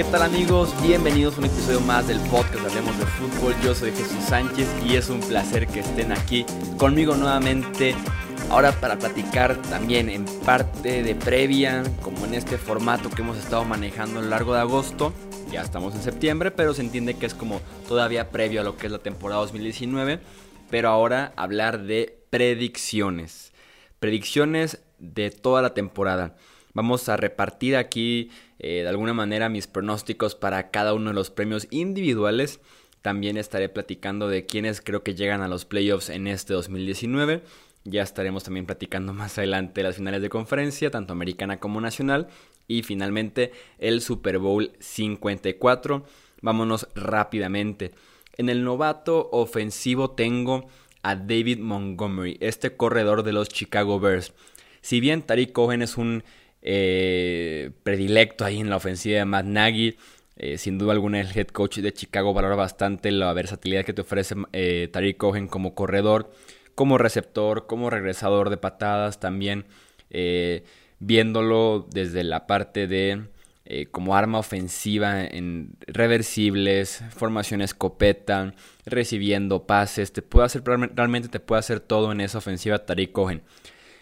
¿Qué tal amigos? Bienvenidos a un episodio más del podcast Hablemos de Fútbol. Yo soy Jesús Sánchez y es un placer que estén aquí conmigo nuevamente. Ahora para platicar también en parte de previa, como en este formato que hemos estado manejando a lo largo de agosto. Ya estamos en septiembre, pero se entiende que es como todavía previo a lo que es la temporada 2019. Pero ahora hablar de predicciones. Predicciones de toda la temporada. Vamos a repartir aquí eh, de alguna manera mis pronósticos para cada uno de los premios individuales. También estaré platicando de quiénes creo que llegan a los playoffs en este 2019. Ya estaremos también platicando más adelante las finales de conferencia, tanto americana como nacional. Y finalmente el Super Bowl 54. Vámonos rápidamente. En el novato ofensivo tengo a David Montgomery, este corredor de los Chicago Bears. Si bien Tariq Cohen es un eh, predilecto ahí en la ofensiva de Matt Nagy, eh, sin duda alguna el head coach de Chicago valora bastante la versatilidad que te ofrece eh, Tariq Cohen como corredor, como receptor, como regresador de patadas, también viéndolo desde la parte de como arma ofensiva en reversibles, formación escopeta, recibiendo pases, te puede hacer realmente te puede hacer todo en esa ofensiva Tariq Cohen.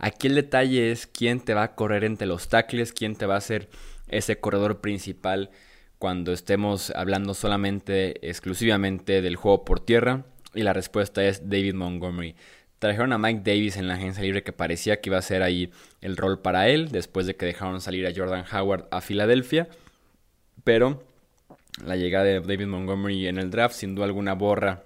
Aquí el detalle es quién te va a correr entre los tackles, quién te va a ser ese corredor principal cuando estemos hablando solamente, exclusivamente del juego por tierra. Y la respuesta es David Montgomery. Trajeron a Mike Davis en la agencia libre que parecía que iba a ser ahí el rol para él, después de que dejaron salir a Jordan Howard a Filadelfia. Pero la llegada de David Montgomery en el draft sin duda alguna borra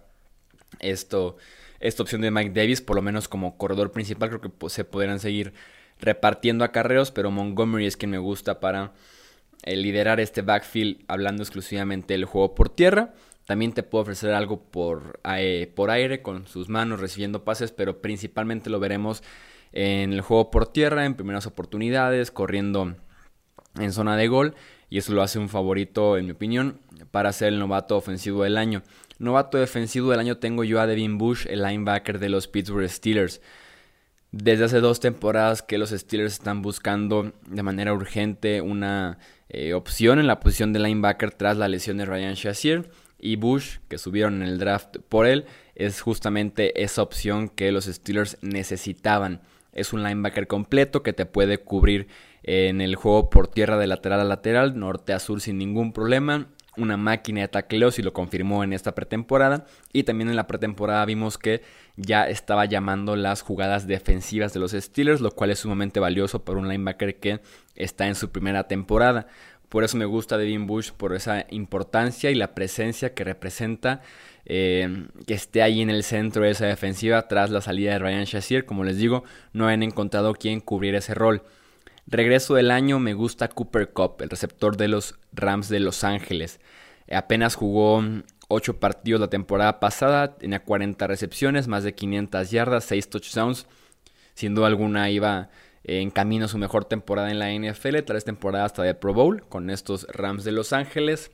esto esta opción de Mike Davis, por lo menos como corredor principal, creo que se podrán seguir repartiendo acarreos, pero Montgomery es quien me gusta para eh, liderar este backfield hablando exclusivamente del juego por tierra. También te puede ofrecer algo por, por aire con sus manos recibiendo pases, pero principalmente lo veremos en el juego por tierra, en primeras oportunidades, corriendo en zona de gol. Y eso lo hace un favorito, en mi opinión, para ser el novato ofensivo del año. Novato defensivo del año tengo yo a Devin Bush, el linebacker de los Pittsburgh Steelers. Desde hace dos temporadas que los Steelers están buscando de manera urgente una eh, opción en la posición de linebacker tras la lesión de Ryan Shazier. Y Bush, que subieron en el draft por él, es justamente esa opción que los Steelers necesitaban. Es un linebacker completo que te puede cubrir en el juego por tierra de lateral a lateral, norte a sur sin ningún problema una máquina de tacleos y lo confirmó en esta pretemporada. Y también en la pretemporada vimos que ya estaba llamando las jugadas defensivas de los Steelers, lo cual es sumamente valioso para un linebacker que está en su primera temporada. Por eso me gusta Devin Bush, por esa importancia y la presencia que representa eh, que esté ahí en el centro de esa defensiva tras la salida de Ryan Shazier. Como les digo, no han encontrado quien cubriera ese rol. Regreso del año me gusta Cooper Cup, el receptor de los Rams de Los Ángeles. Apenas jugó 8 partidos la temporada pasada, tenía 40 recepciones, más de 500 yardas, 6 touchdowns. Sin duda alguna iba en camino a su mejor temporada en la NFL, tres temporadas hasta de Pro Bowl con estos Rams de Los Ángeles.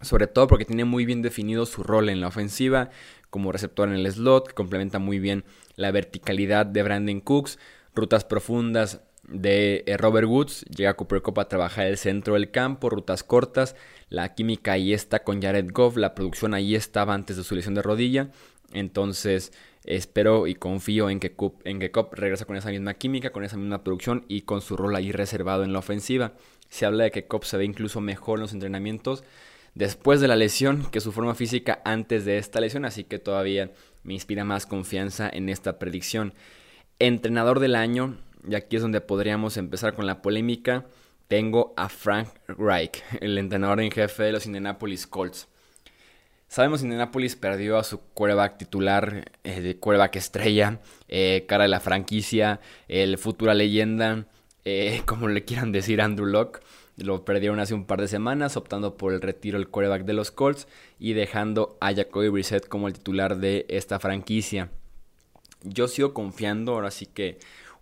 Sobre todo porque tiene muy bien definido su rol en la ofensiva como receptor en el slot, que complementa muy bien la verticalidad de Brandon Cooks, rutas profundas de eh, Robert Woods. Llega Cooper Cup a trabajar el centro del campo, rutas cortas. La química ahí está con Jared Goff. La producción ahí estaba antes de su lesión de rodilla. Entonces espero y confío en que, Cup, en que regresa con esa misma química, con esa misma producción y con su rol ahí reservado en la ofensiva. Se habla de que Cup se ve incluso mejor en los entrenamientos después de la lesión que su forma física antes de esta lesión. Así que todavía me inspira más confianza en esta predicción. Entrenador del año, y aquí es donde podríamos empezar con la polémica, tengo a Frank Reich, el entrenador en jefe de los Indianapolis Colts. Sabemos que Indianapolis perdió a su quarterback titular, eh, de quarterback estrella, eh, cara de la franquicia, el futura leyenda, eh, como le quieran decir Andrew Locke. Lo perdieron hace un par de semanas, optando por el retiro del quarterback de los Colts y dejando a Jacoby Brissett como el titular de esta franquicia. Yo sigo confiando, ahora sí que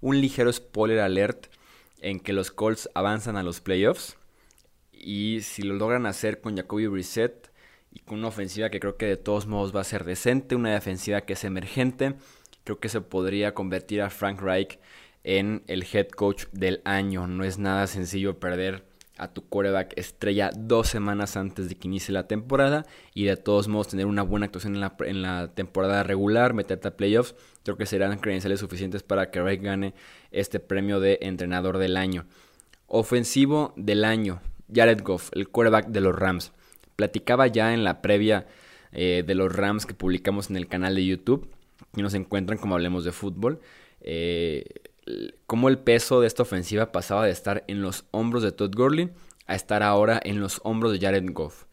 un ligero spoiler alert en que los Colts avanzan a los playoffs. Y si lo logran hacer con Jacoby Brissett y con una ofensiva que creo que de todos modos va a ser decente, una defensiva que es emergente, creo que se podría convertir a Frank Reich en el head coach del año. No es nada sencillo perder a tu quarterback estrella dos semanas antes de que inicie la temporada y de todos modos tener una buena actuación en la, en la temporada regular, meterte a playoffs, creo que serán credenciales suficientes para que Reich gane este premio de entrenador del año. Ofensivo del año, Jared Goff, el quarterback de los Rams. Platicaba ya en la previa eh, de los Rams que publicamos en el canal de YouTube, y nos encuentran como hablemos de fútbol. Eh, cómo el peso de esta ofensiva pasaba de estar en los hombros de Todd Gurley a estar ahora en los hombros de Jared Goff.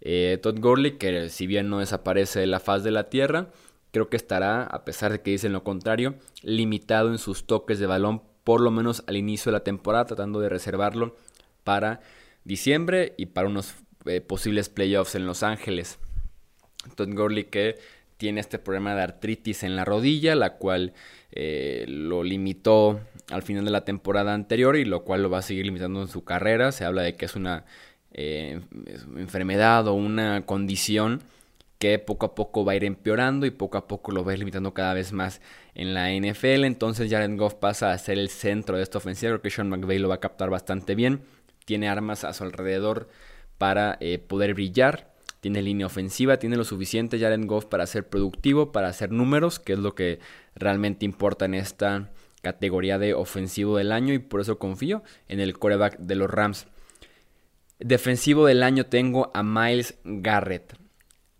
Eh, Todd Gurley, que si bien no desaparece de la faz de la tierra, creo que estará, a pesar de que dicen lo contrario, limitado en sus toques de balón, por lo menos al inicio de la temporada, tratando de reservarlo para diciembre y para unos eh, posibles playoffs en Los Ángeles. Todd Gurley que tiene este problema de artritis en la rodilla, la cual eh, lo limitó al final de la temporada anterior y lo cual lo va a seguir limitando en su carrera. Se habla de que es una eh, enfermedad o una condición que poco a poco va a ir empeorando y poco a poco lo va a ir limitando cada vez más en la NFL. Entonces Jared Goff pasa a ser el centro de esta ofensiva. Creo que Sean McVay lo va a captar bastante bien. Tiene armas a su alrededor para eh, poder brillar tiene línea ofensiva, tiene lo suficiente Jared Goff para ser productivo, para hacer números, que es lo que realmente importa en esta categoría de ofensivo del año y por eso confío en el coreback de los Rams. Defensivo del año tengo a Miles Garrett.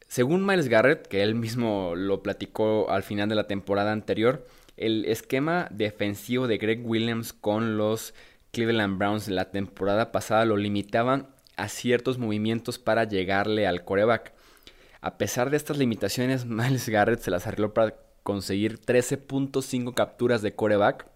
Según Miles Garrett, que él mismo lo platicó al final de la temporada anterior, el esquema defensivo de Greg Williams con los Cleveland Browns la temporada pasada lo limitaban a ciertos movimientos para llegarle al coreback. A pesar de estas limitaciones, Miles Garrett se las arregló para conseguir 13.5 capturas de coreback.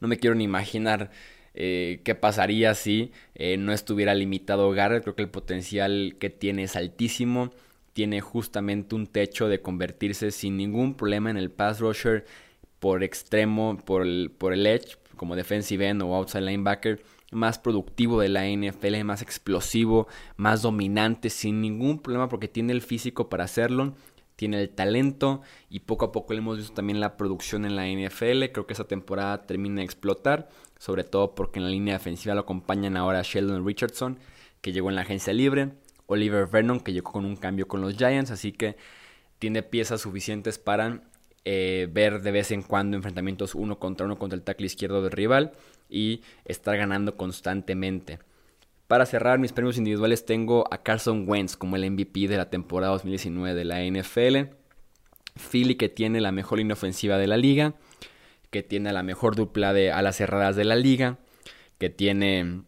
No me quiero ni imaginar eh, qué pasaría si eh, no estuviera limitado Garrett. Creo que el potencial que tiene es altísimo. Tiene justamente un techo de convertirse sin ningún problema en el pass rusher por extremo, por el, por el edge, como defensive end o outside linebacker más productivo de la NFL, más explosivo, más dominante, sin ningún problema porque tiene el físico para hacerlo, tiene el talento y poco a poco le hemos visto también la producción en la NFL. Creo que esa temporada termina de explotar, sobre todo porque en la línea defensiva lo acompañan ahora Sheldon Richardson, que llegó en la agencia libre, Oliver Vernon, que llegó con un cambio con los Giants, así que tiene piezas suficientes para eh, ver de vez en cuando enfrentamientos uno contra uno contra el tackle izquierdo del rival y estar ganando constantemente. Para cerrar mis premios individuales tengo a Carson Wentz como el MVP de la temporada 2019 de la NFL. Philly que tiene la mejor línea ofensiva de la liga, que tiene la mejor dupla de alas cerradas de la liga, que tiene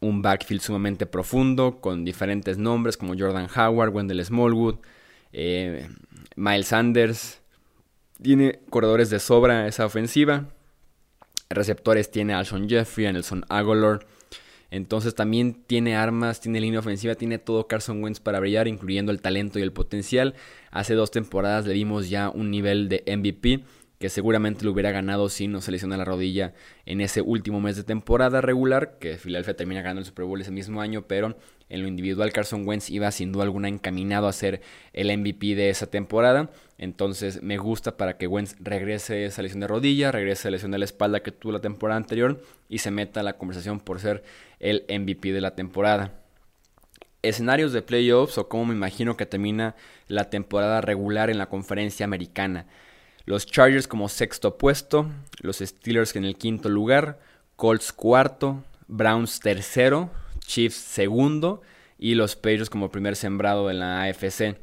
un backfield sumamente profundo con diferentes nombres como Jordan Howard, Wendell Smallwood, eh, Miles Sanders. Tiene corredores de sobra esa ofensiva receptores tiene Alshon Jeffrey, Nelson. Entonces también tiene armas, tiene línea ofensiva, tiene todo Carson Wentz para brillar, incluyendo el talento y el potencial. Hace dos temporadas le dimos ya un nivel de MVP que seguramente lo hubiera ganado si no se lesiona la rodilla en ese último mes de temporada regular, que Philadelphia termina ganando el Super Bowl ese mismo año, pero en lo individual Carson Wentz iba sin duda alguna encaminado a ser el MVP de esa temporada, entonces me gusta para que Wentz regrese esa lesión de rodilla, regrese a lesión de la espalda que tuvo la temporada anterior y se meta a la conversación por ser el MVP de la temporada escenarios de playoffs o cómo me imagino que termina la temporada regular en la conferencia americana. Los Chargers como sexto puesto, los Steelers en el quinto lugar, Colts cuarto, Browns tercero, Chiefs segundo y los Patriots como primer sembrado en la AFC.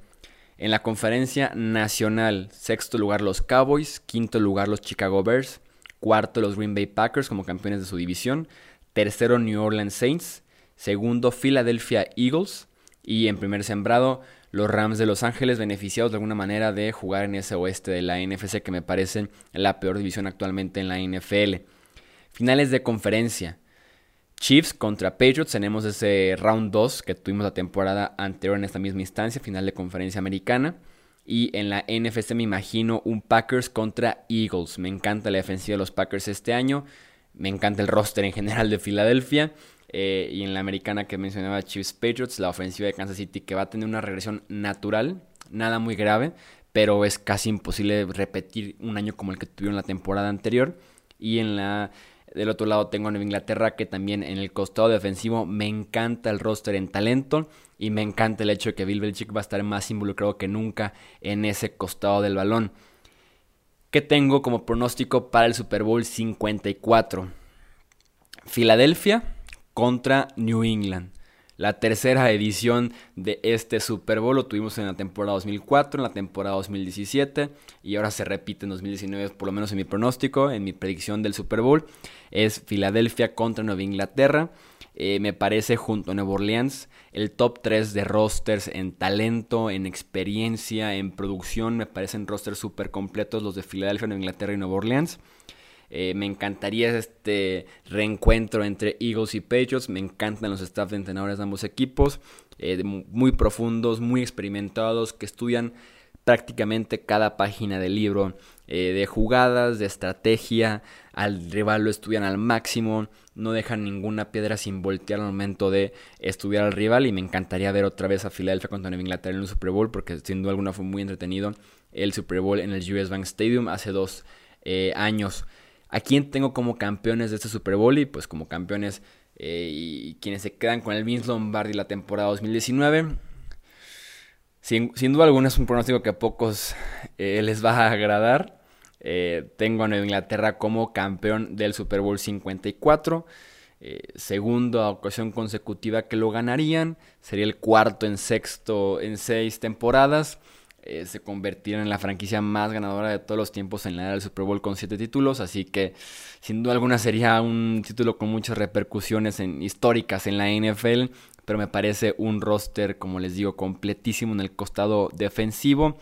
En la conferencia nacional, sexto lugar los Cowboys, quinto lugar los Chicago Bears, cuarto los Green Bay Packers como campeones de su división, tercero New Orleans Saints, segundo Philadelphia Eagles y en primer sembrado los Rams de Los Ángeles beneficiados de alguna manera de jugar en ese oeste de la NFC que me parece la peor división actualmente en la NFL. Finales de conferencia. Chiefs contra Patriots, tenemos ese round 2 que tuvimos la temporada anterior en esta misma instancia, final de conferencia americana. Y en la NFC me imagino un Packers contra Eagles. Me encanta la defensiva de los Packers este año. Me encanta el roster en general de Filadelfia. Eh, y en la americana que mencionaba Chiefs Patriots, la ofensiva de Kansas City que va a tener una regresión natural, nada muy grave, pero es casi imposible repetir un año como el que tuvieron la temporada anterior. Y en la Del otro lado tengo a Nueva Inglaterra que también en el costado defensivo me encanta el roster en talento y me encanta el hecho de que Bill Belichick va a estar más involucrado que nunca en ese costado del balón. ¿Qué tengo como pronóstico para el Super Bowl 54? Filadelfia contra New England. La tercera edición de este Super Bowl lo tuvimos en la temporada 2004, en la temporada 2017 y ahora se repite en 2019, por lo menos en mi pronóstico, en mi predicción del Super Bowl. Es Filadelfia contra Nueva Inglaterra. Eh, me parece junto a Nueva Orleans el top 3 de rosters en talento, en experiencia, en producción. Me parecen rosters súper completos los de Filadelfia, Nueva Inglaterra y Nueva Orleans. Eh, me encantaría este reencuentro entre Eagles y Patriots. Me encantan los staff de entrenadores de ambos equipos. Eh, muy profundos, muy experimentados, que estudian prácticamente cada página del libro eh, de jugadas, de estrategia. Al rival lo estudian al máximo. No dejan ninguna piedra sin voltear al momento de estudiar al rival. Y me encantaría ver otra vez a Filadelfia contra Nueva Inglaterra en el Super Bowl, porque sin duda alguna fue muy entretenido el Super Bowl en el US Bank Stadium hace dos años. ¿A quién tengo como campeones de este Super Bowl? Y pues como campeones eh, y quienes se quedan con el Vince Lombardi la temporada 2019. Sin, duda alguna es un pronóstico que a pocos eh, les va a agradar. Eh, tengo a Nueva Inglaterra como campeón del Super Bowl 54. segunda ocasión consecutiva que lo ganarían. Sería el cuarto en sexto en seis temporadas. Eh, se convirtieron en la franquicia más ganadora de todos los tiempos en la era del Super Bowl con siete títulos, así que sin duda alguna sería un título con muchas repercusiones históricas en la NFL, pero me parece un roster, como les digo, completísimo en el costado defensivo,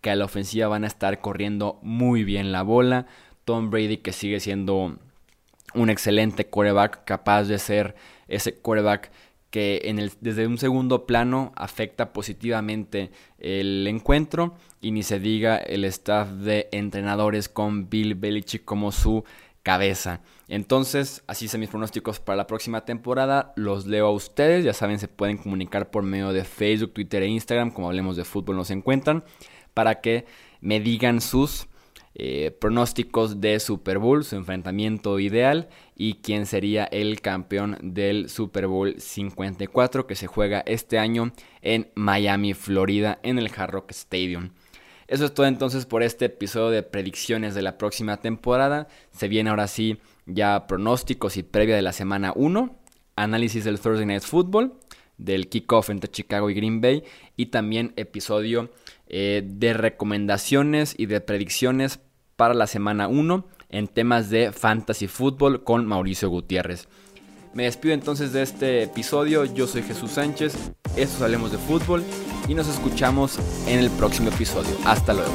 que a la ofensiva van a estar corriendo muy bien la bola, Tom Brady que sigue siendo un excelente quarterback, capaz de ser ese quarterback que en el, desde un segundo plano afecta positivamente el encuentro y ni se diga el staff de entrenadores con Bill Belichick como su cabeza. Entonces, así son mis pronósticos para la próxima temporada. Los leo a ustedes. Ya saben, se pueden comunicar por medio de Facebook, Twitter e Instagram. Como hablemos de fútbol, nos encuentran. Para que me digan sus eh, pronósticos de Super Bowl, su enfrentamiento ideal y quién sería el campeón del Super Bowl 54 que se juega este año en Miami, Florida, en el Hard Rock Stadium. Eso es todo entonces por este episodio de predicciones de la próxima temporada. Se viene ahora sí ya pronósticos y previa de la semana 1, análisis del Thursday Night Football, del kickoff entre Chicago y Green Bay y también episodio eh, de recomendaciones y de predicciones para la semana 1 en temas de fantasy fútbol con Mauricio Gutiérrez. Me despido entonces de este episodio, yo soy Jesús Sánchez, esto Hablemos de Fútbol y nos escuchamos en el próximo episodio. Hasta luego.